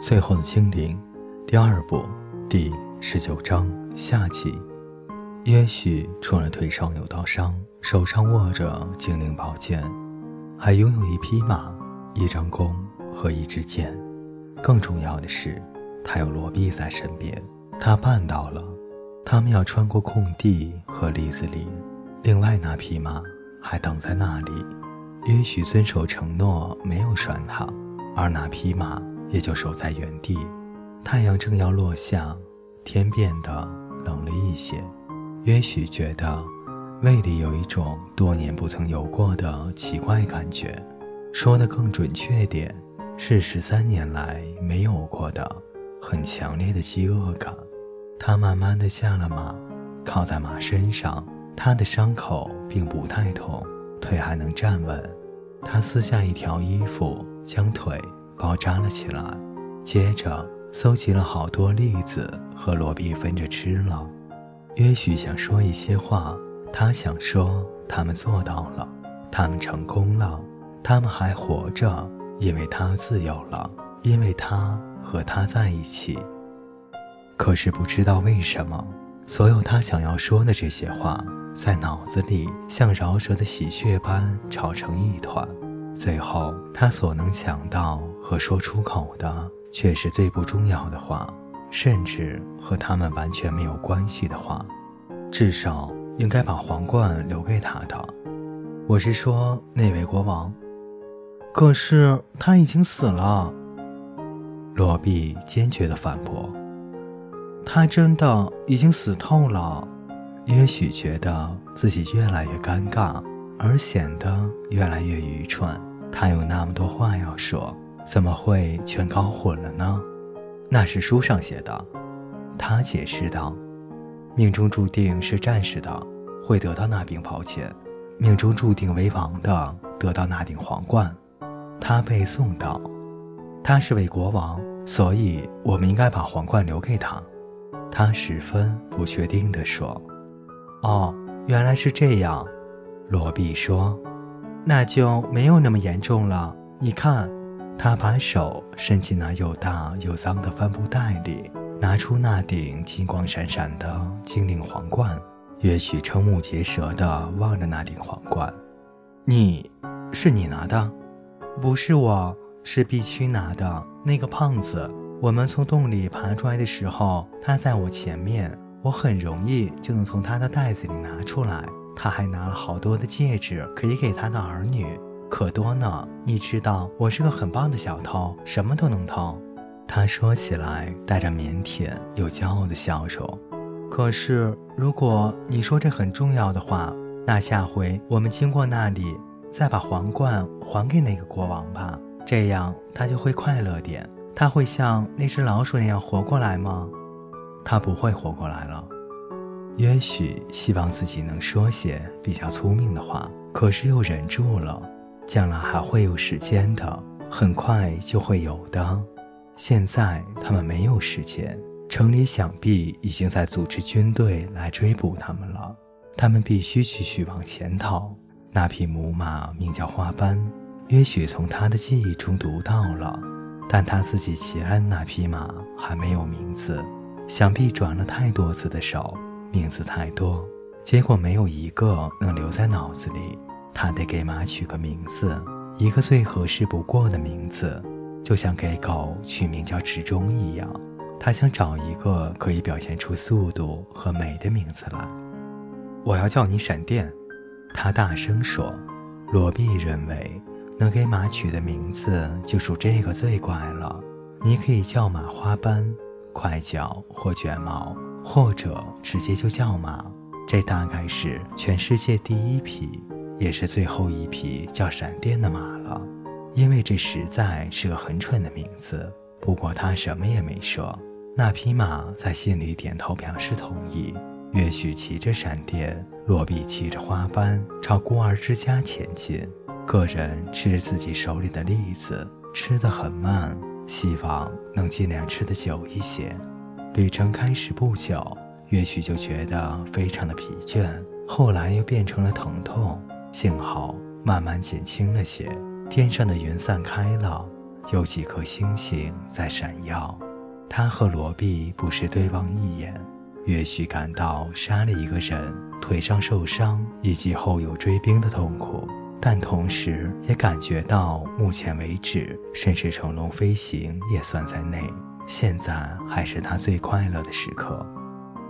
最后的精灵，第二部第十九章下集。约许除了腿上有刀伤，手上握着精灵宝剑，还拥有一匹马、一张弓和一支箭。更重要的是，他有罗比在身边。他办到了。他们要穿过空地和林子里，另外那匹马还等在那里。约许遵守承诺，没有拴它，而那匹马。也就守在原地。太阳正要落下，天变得冷了一些。约许觉得胃里有一种多年不曾有过的奇怪感觉，说的更准确点，是十三年来没有过的很强烈的饥饿感。他慢慢的下了马，靠在马身上。他的伤口并不太痛，腿还能站稳。他撕下一条衣服，将腿。包扎了起来，接着搜集了好多栗子和罗比分着吃了。约许想说一些话，他想说他们做到了，他们成功了，他们还活着，因为他自由了，因为他和他在一起。可是不知道为什么，所有他想要说的这些话，在脑子里像饶舌的喜鹊般吵成一团。最后，他所能想到和说出口的，却是最不重要的话，甚至和他们完全没有关系的话。至少应该把皇冠留给他的。我是说那位国王。可是他已经死了。罗比坚决地反驳：“他真的已经死透了。”也许觉得自己越来越尴尬，而显得越来越愚蠢。他有那么多话要说，怎么会全搞混了呢？那是书上写的，他解释道：“命中注定是战士的，会得到那柄宝剑；命中注定为王的，得到那顶皇冠。”他背诵道：“他是位国王，所以我们应该把皇冠留给他。”他十分不确定地说：“哦，原来是这样。”罗比说。那就没有那么严重了。你看，他把手伸进那又大又脏的帆布袋里，拿出那顶金光闪闪的精灵皇冠。约许瞠目结舌地望着那顶皇冠。你，是你拿的？不是我，是必须拿的。那个胖子，我们从洞里爬出来的时候，他在我前面，我很容易就能从他的袋子里拿出来。他还拿了好多的戒指，可以给他的儿女，可多呢。你知道，我是个很棒的小偷，什么都能偷。他说起来带着腼腆又骄傲的笑容。可是，如果你说这很重要的话，那下回我们经过那里，再把皇冠还给那个国王吧，这样他就会快乐点。他会像那只老鼠那样活过来吗？他不会活过来了。也许希望自己能说些比较聪明的话，可是又忍住了。将来还会有时间的，很快就会有的。现在他们没有时间，城里想必已经在组织军队来追捕他们了。他们必须继续往前逃。那匹母马名叫花斑，也许从他的记忆中读到了，但他自己骑来的那匹马还没有名字，想必转了太多次的手。名字太多，结果没有一个能留在脑子里。他得给马取个名字，一个最合适不过的名字，就像给狗取名叫池中一样。他想找一个可以表现出速度和美的名字来。我要叫你闪电，他大声说。罗比认为，能给马取的名字就属这个最怪了。你可以叫马花斑、快脚或卷毛。或者直接就叫马，这大概是全世界第一匹，也是最后一匹叫闪电的马了。因为这实在是个很蠢的名字。不过他什么也没说。那匹马在心里点头表示同意。约许骑着闪电，罗比骑着花斑，朝孤儿之家前进。个人吃着自己手里的栗子，吃得很慢，希望能尽量吃得久一些。旅程开始不久，也许就觉得非常的疲倦，后来又变成了疼痛，幸好慢慢减轻了些。天上的云散开了，有几颗星星在闪耀。他和罗比不时对望一眼。也许感到杀了一个人，腿上受伤以及后有追兵的痛苦，但同时也感觉到目前为止，甚至成龙飞行也算在内。现在还是他最快乐的时刻。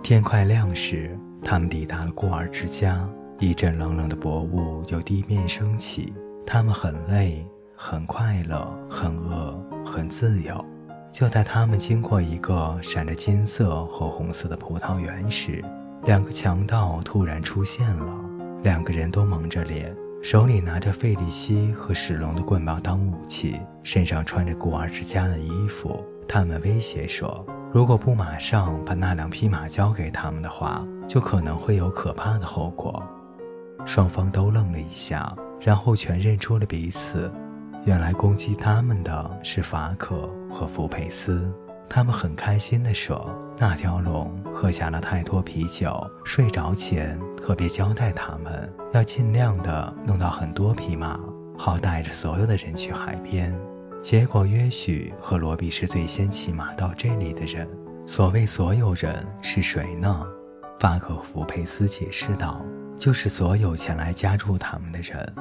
天快亮时，他们抵达了孤儿之家。一阵冷冷的薄雾由地面升起。他们很累，很快乐，很饿，很自由。就在他们经过一个闪着金色和红色的葡萄园时，两个强盗突然出现了。两个人都蒙着脸，手里拿着费利西和史龙的棍棒当武器，身上穿着孤儿之家的衣服。他们威胁说：“如果不马上把那两匹马交给他们的话，就可能会有可怕的后果。”双方都愣了一下，然后全认出了彼此。原来攻击他们的是法可和福佩斯。他们很开心地说：“那条龙喝下了太多啤酒，睡着前特别交代他们要尽量的弄到很多匹马，好带着所有的人去海边。”结果约许和罗比是最先骑马到这里的人。所谓所有人是谁呢？法可和福佩斯解释道。就是所有前来加入他们的人。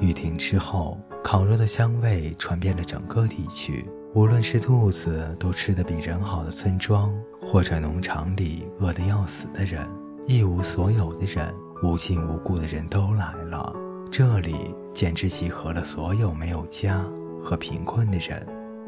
雨停之后，烤肉的香味传遍了整个地区。无论是兔子都吃得比人好的村庄，或者农场里饿得要死的人，一无所有的人，无亲无故的人都来了。这里简直集合了所有没有家和贫困的人，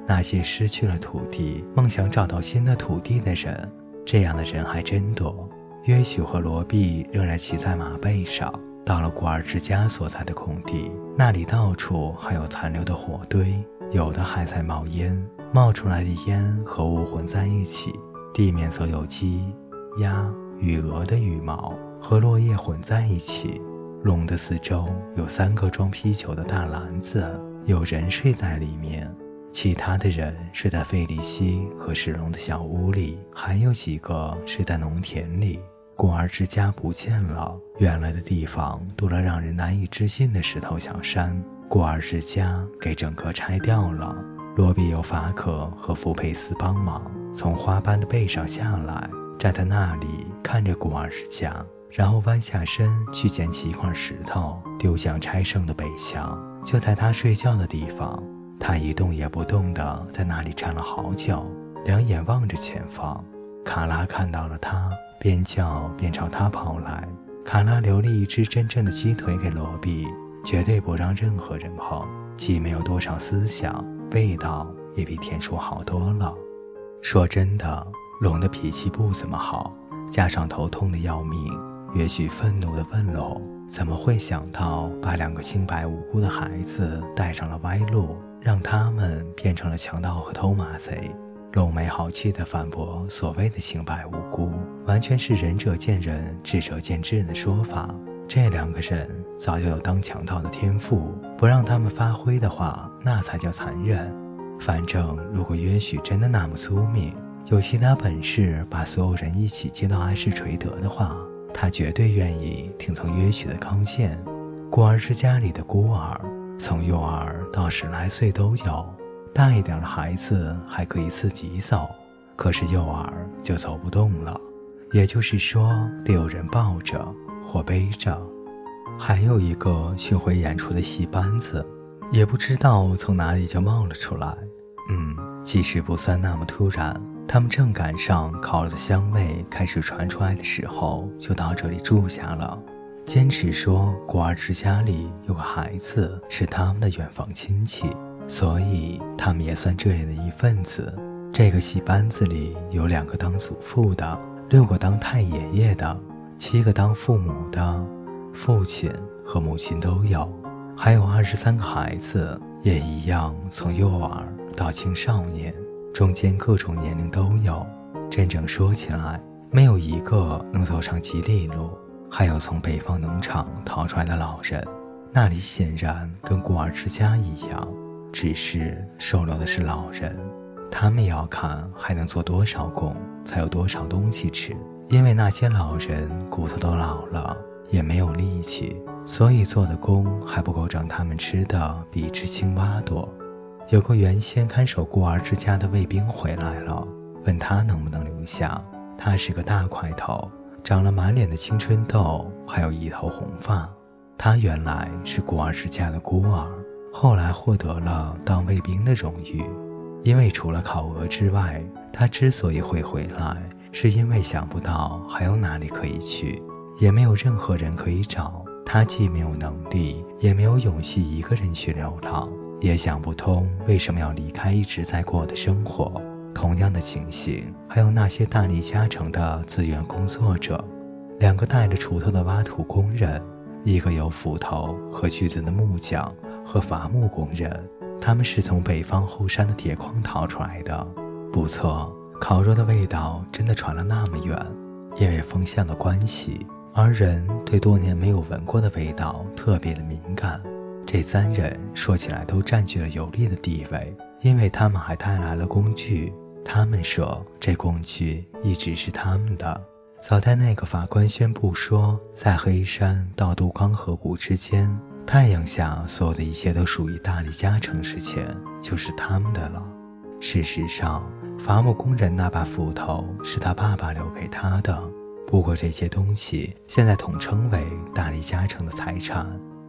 那些失去了土地、梦想找到新的土地的人。这样的人还真多。约许和罗毕仍然骑在马背上，到了古尔之家所在的空地，那里到处还有残留的火堆，有的还在冒烟，冒出来的烟和雾混在一起，地面则有鸡、鸭与鹅的羽毛和落叶混在一起。笼的四周有三个装啤酒的大篮子，有人睡在里面，其他的人睡在费利西和史龙的小屋里，还有几个睡在农田里。孤儿之家不见了，原来的地方多了让人难以置信的石头小山。孤儿之家给整个拆掉了。罗比由法可和福佩斯帮忙，从花斑的背上下来，站在那里看着孤儿之家，然后弯下身去捡起一块石头，丢向拆剩的北墙。就在他睡觉的地方，他一动也不动地在那里站了好久，两眼望着前方。卡拉看到了他。边叫边朝他跑来，卡拉留了一只真正的鸡腿给罗比，绝对不让任何人碰。既没有多少思想，味道也比田鼠好多了。说真的，龙的脾气不怎么好，加上头痛的要命，也许愤怒地问龙：怎么会想到把两个清白无辜的孩子带上了歪路，让他们变成了强盗和偷马贼？龙没好气地反驳：“所谓的清白无辜，完全是仁者见仁，智者见智的说法。这两个人早就有当强盗的天赋，不让他们发挥的话，那才叫残忍。反正如果约许真的那么聪明，有其他本事，把所有人一起接到安世垂德的话，他绝对愿意听从约许的康健。孤儿是家里的孤儿，从幼儿到十来岁都有。”大一点的孩子还可以自己走，可是幼儿就走不动了，也就是说得有人抱着或背着。还有一个巡回演出的戏班子，也不知道从哪里就冒了出来。嗯，其实不算那么突然，他们正赶上烤肉的香味开始传出来的时候，就到这里住下了。坚持说孤儿之家里有个孩子是他们的远房亲戚。所以他们也算这里的一份子。这个戏班子里有两个当祖父的，六个当太爷爷的，七个当父母的，父亲和母亲都有，还有二十三个孩子，也一样，从幼儿到青少年，中间各种年龄都有。真正说起来，没有一个能走上吉利路。还有从北方农场逃出来的老人，那里显然跟孤儿之家一样。只是收留的是老人，他们要看还能做多少工，才有多少东西吃。因为那些老人骨头都老了，也没有力气，所以做的工还不够让他们吃的比只青蛙多。有个原先看守孤儿之家的卫兵回来了，问他能不能留下。他是个大块头，长了满脸的青春痘，还有一头红发。他原来是孤儿之家的孤儿，后来获得了当卫兵的荣誉。因为除了考俄之外，他之所以会回来，是因为想不到还有哪里可以去，也没有任何人可以找。他既没有能力，也没有勇气一个人去流浪。也想不通为什么要离开一直在过的生活。同样的情形，还有那些大力加成的自愿工作者，两个带着锄头的挖土工人，一个有斧头和锯子的木匠和伐木工人。他们是从北方后山的铁矿逃出来的。不错，烤肉的味道真的传了那么远，因为风向的关系，而人对多年没有闻过的味道特别的敏感。这三人说起来都占据了有利的地位，因为他们还带来了工具。他们说，这工具一直是他们的。早在那个法官宣布说，在黑山到杜康河谷之间，太阳下所有的一切都属于大力加成之前，就是他们的了。事实上，伐木工人那把斧头是他爸爸留给他的。不过，这些东西现在统称为大力加成的财产。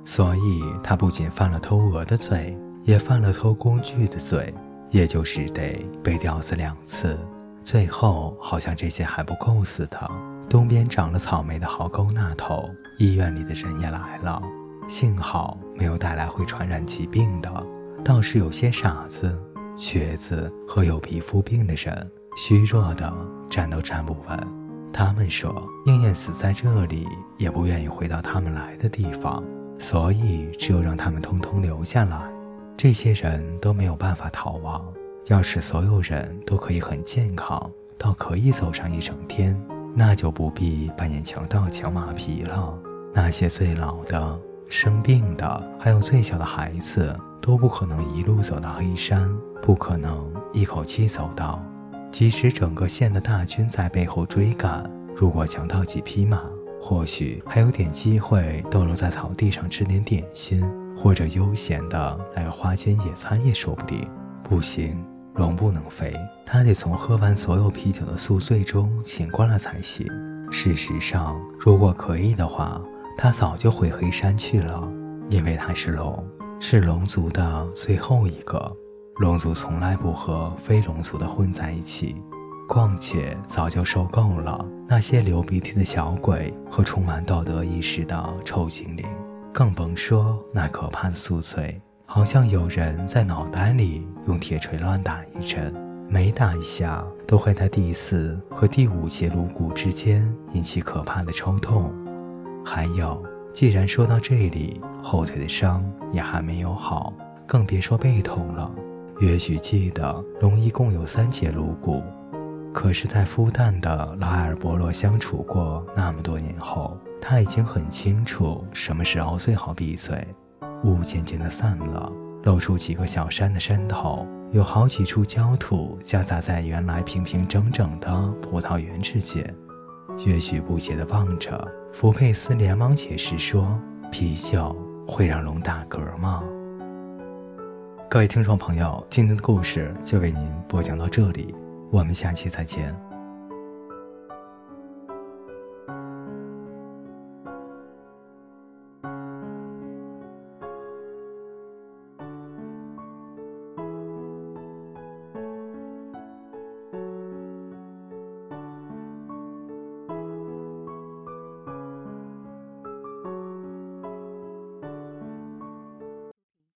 所以，他不仅犯了偷鹅的罪，也犯了偷工具的罪，也就是得被吊死两次。最后，好像这些还不够似的，东边长了草莓的壕沟那头，医院里的人也来了，幸好没有带来会传染疾病的，倒是有些傻子、瘸子和有皮肤病的人，虚弱的站都站不稳。他们说，宁愿死在这里，也不愿意回到他们来的地方。所以，只有让他们通通留下来。这些人都没有办法逃亡。要是所有人都可以很健康，到可以走上一整天，那就不必扮演强盗抢马皮了。那些最老的、生病的，还有最小的孩子，都不可能一路走到黑山，不可能一口气走到。即使整个县的大军在背后追赶，如果抢到几匹马。或许还有点机会逗留在草地上吃点点心，或者悠闲的来个花间野餐也说不定。不行，龙不能飞，他得从喝完所有啤酒的宿醉中醒过来才行。事实上，如果可以的话，他早就回黑山去了，因为他是龙，是龙族的最后一个。龙族从来不和非龙族的混在一起。况且早就受够了那些流鼻涕的小鬼和充满道德意识的臭精灵，更甭说那可怕的宿醉，好像有人在脑袋里用铁锤乱打一阵，每打一下都会在第四和第五节颅骨之间引起可怕的抽痛。还有，既然说到这里，后腿的伤也还没有好，更别说背痛了。也许记得龙一共有三节颅骨。可是，在孵蛋的拉尔伯洛相处过那么多年后，他已经很清楚什么时候最好闭嘴。雾渐渐的散了，露出几个小山的山头，有好几处焦土夹杂在原来平平整整的葡萄园之间。约许不解地望着福佩斯，连忙解释说：“啤酒会让龙打嗝吗？”各位听众朋友，今天的故事就为您播讲到这里。我们下期再见。